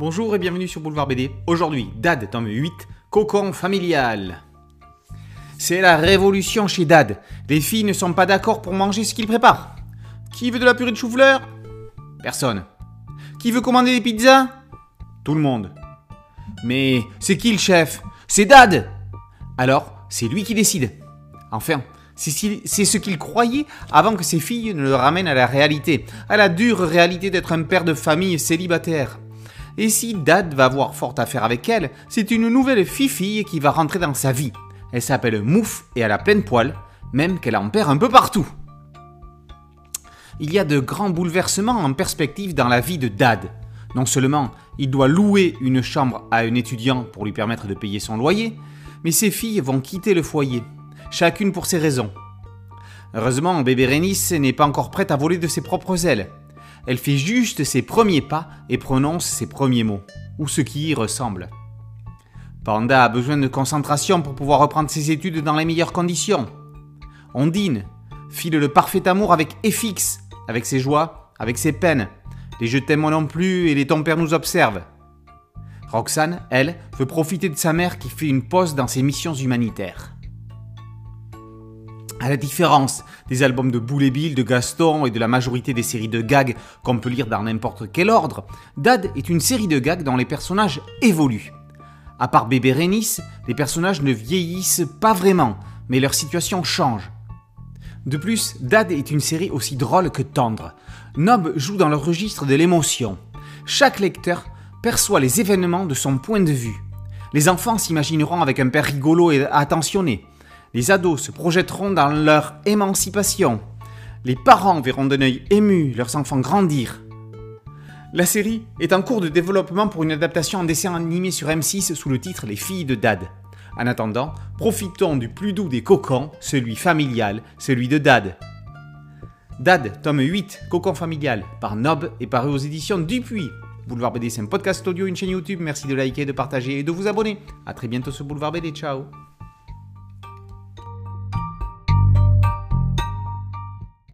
Bonjour et bienvenue sur Boulevard BD. Aujourd'hui, Dad, tome 8, Cocon familial. C'est la révolution chez Dad. Les filles ne sont pas d'accord pour manger ce qu'il prépare. Qui veut de la purée de chou-fleur? Personne. Qui veut commander des pizzas? Tout le monde. Mais c'est qui le chef? C'est Dad Alors, c'est lui qui décide. Enfin, c'est ce qu'il croyait avant que ses filles ne le ramènent à la réalité, à la dure réalité d'être un père de famille célibataire. Et si Dad va avoir fort à faire avec elle, c'est une nouvelle fille qui va rentrer dans sa vie. Elle s'appelle Mouf et elle a pleine poil, même qu'elle en perd un peu partout. Il y a de grands bouleversements en perspective dans la vie de Dad. Non seulement il doit louer une chambre à un étudiant pour lui permettre de payer son loyer, mais ses filles vont quitter le foyer, chacune pour ses raisons. Heureusement, bébé Rénis n'est pas encore prête à voler de ses propres ailes. Elle fait juste ses premiers pas et prononce ses premiers mots, ou ce qui y ressemble. Panda a besoin de concentration pour pouvoir reprendre ses études dans les meilleures conditions. Ondine file le parfait amour avec FX, avec ses joies, avec ses peines. Les je t'aime non plus et les ton père nous observent. Roxane, elle, veut profiter de sa mère qui fait une pause dans ses missions humanitaires. À la différence des albums de Boule Bill, de Gaston et de la majorité des séries de gags qu'on peut lire dans n'importe quel ordre, Dad est une série de gags dont les personnages évoluent. À part Bébé Rénis, les personnages ne vieillissent pas vraiment, mais leur situation change. De plus, Dad est une série aussi drôle que tendre. Nob joue dans le registre de l'émotion. Chaque lecteur perçoit les événements de son point de vue. Les enfants s'imagineront avec un père rigolo et attentionné. Les ados se projetteront dans leur émancipation. Les parents verront d'un œil ému leurs enfants grandir. La série est en cours de développement pour une adaptation en dessin animé sur M6 sous le titre Les filles de Dad. En attendant, profitons du plus doux des cocons, celui familial, celui de Dad. Dad, tome 8, Cocon familial, par Nob et paru aux éditions Dupuis. Boulevard BD, c'est un podcast audio, une chaîne YouTube. Merci de liker, de partager et de vous abonner. A très bientôt sur Boulevard BD. Ciao